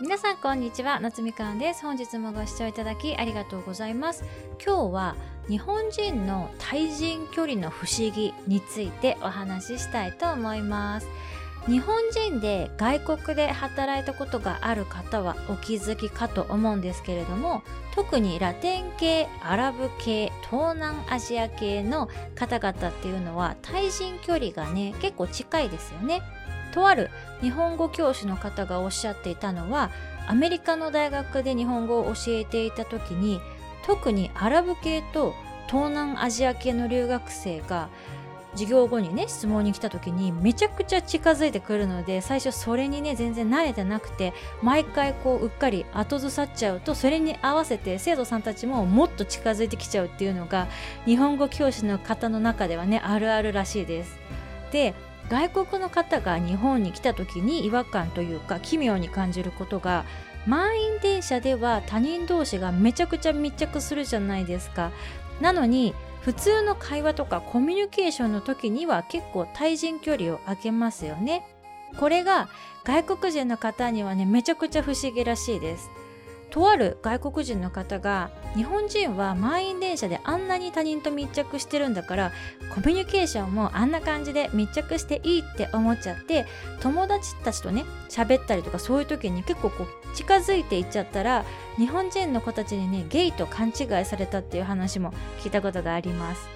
皆さんこんにちは夏みかんです。本日もご視聴いただきありがとうございます。今日は日本人の対人距離の不思議についてお話ししたいと思います。日本人で外国で働いたことがある方はお気づきかと思うんですけれども特にラテン系アラブ系東南アジア系の方々っていうのは対人距離がね結構近いですよね。とある日本語教師の方がおっしゃっていたのはアメリカの大学で日本語を教えていた時に特にアラブ系と東南アジア系の留学生が授業後にね質問に来た時にめちゃくちゃ近づいてくるので最初それにね全然慣れてなくて毎回こううっかり後ずさっちゃうとそれに合わせて生徒さんたちももっと近づいてきちゃうっていうのが日本語教師の方の中ではねあるあるらしいです。で外国の方が日本に来た時に違和感というか奇妙に感じることが満員電車では他人同士がめちゃくちゃ密着するじゃないですか。なのに普通の会話とかコミュニケーションの時には結構対人距離を空けますよね。これが外国人の方にはねめちゃくちゃ不思議らしいです。とある外国人の方が日本人は満員電車であんなに他人と密着してるんだからコミュニケーションもあんな感じで密着していいって思っちゃって友達たちとね喋ったりとかそういう時に結構こう近づいていっちゃったら日本人の子たちにねゲイと勘違いされたっていう話も聞いたことがあります。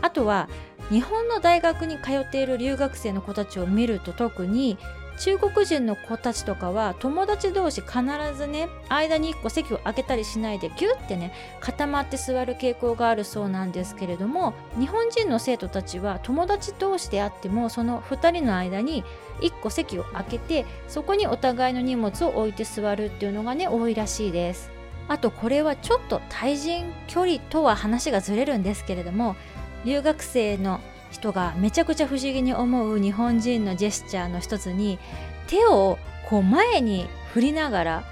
あとは日本の大学に通っている留学生の子たちを見ると特に中国人の子たちとかは友達同士必ずね間に1個席を空けたりしないでギュッてね固まって座る傾向があるそうなんですけれども日本人の生徒たちは友達同士であってもその2人の間に1個席を空けてそこにお互いの荷物を置いて座るっていうのがね多いらしいです。あとこれはちょっと対人距離とは話がずれるんですけれども留学生の人がめちゃくちゃ不思議に思う日本人のジェスチャーの一つに手をこう前に振りながら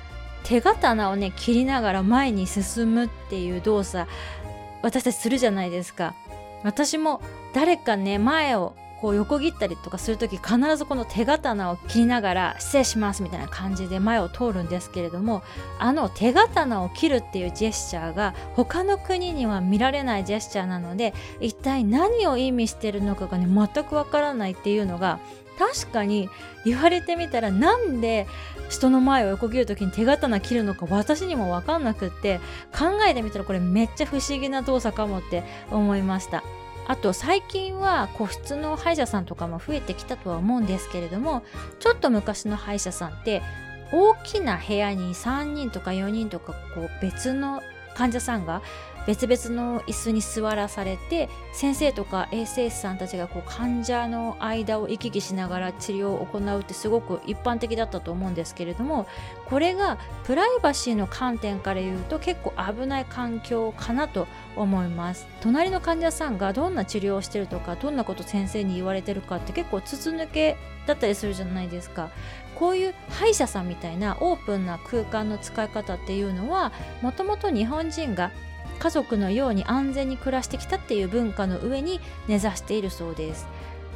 手刀をね切りながら前に進むっていう動作私たちするじゃないですか。私も誰かね前をこう横切ったりとかする時必ずこの手刀を切りながら失礼しますみたいな感じで前を通るんですけれどもあの手刀を切るっていうジェスチャーが他の国には見られないジェスチャーなので一体何を意味してるのかがね全くわからないっていうのが確かに言われてみたらなんで人の前を横切る時に手刀切るのか私にも分かんなくって考えてみたらこれめっちゃ不思議な動作かもって思いました。あと最近は個室の歯医者さんとかも増えてきたとは思うんですけれどもちょっと昔の歯医者さんって大きな部屋に3人とか4人とかこう別の患者さんが別々の椅子に座らされて先生とか衛生士さんたちがこう患者の間を行き来しながら治療を行うってすごく一般的だったと思うんですけれどもこれがプライバシーの観点から言うと結構危ない環境かなと思います。隣の患者さんがどんな治療をしてるとかどんなこと先生に言われてるかって結構筒抜けだったりするじゃないですか。こういう歯医者さんみたいなオープンな空間の使い方っていうのはもともと日本人が家族のように安全に暮らしてきたっていう文化の上に根ざしているそうです。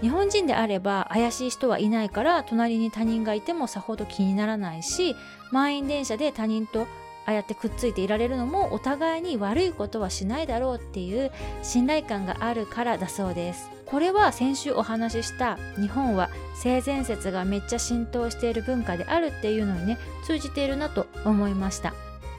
日本人であれば怪しい人はいないから隣に他人がいてもさほど気にならないし満員電車で他人とああやってくっついていられるのもお互いに悪いことはしないだろうっていう信頼感があるからだそうです。これは先週お話しした日本は性善説がめっちゃ浸透している文化であるっていうのにね通じているなと思いました。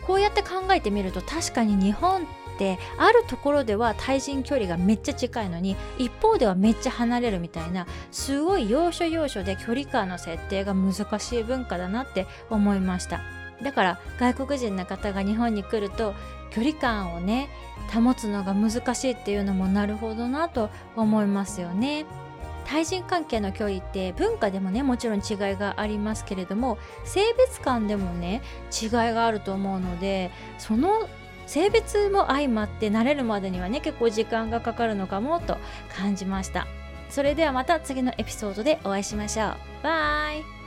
こうやって考えてみると確かに日本ってあるところでは対人距離がめっちゃ近いのに一方ではめっちゃ離れるみたいなすごい要所要所で距離感の設定が難しい文化だなって思いましただから外国人の方が日本に来ると距離感をね保つのが難しいっていうのもなるほどなと思いますよね。対人関係の距離って文化でもねもちろん違いがありますけれども性別間でもね違いがあると思うのでその性別も相まって慣れるまでにはね結構時間がかかるのかもと感じました。それではまた次のエピソードでお会いしましょう。バイ。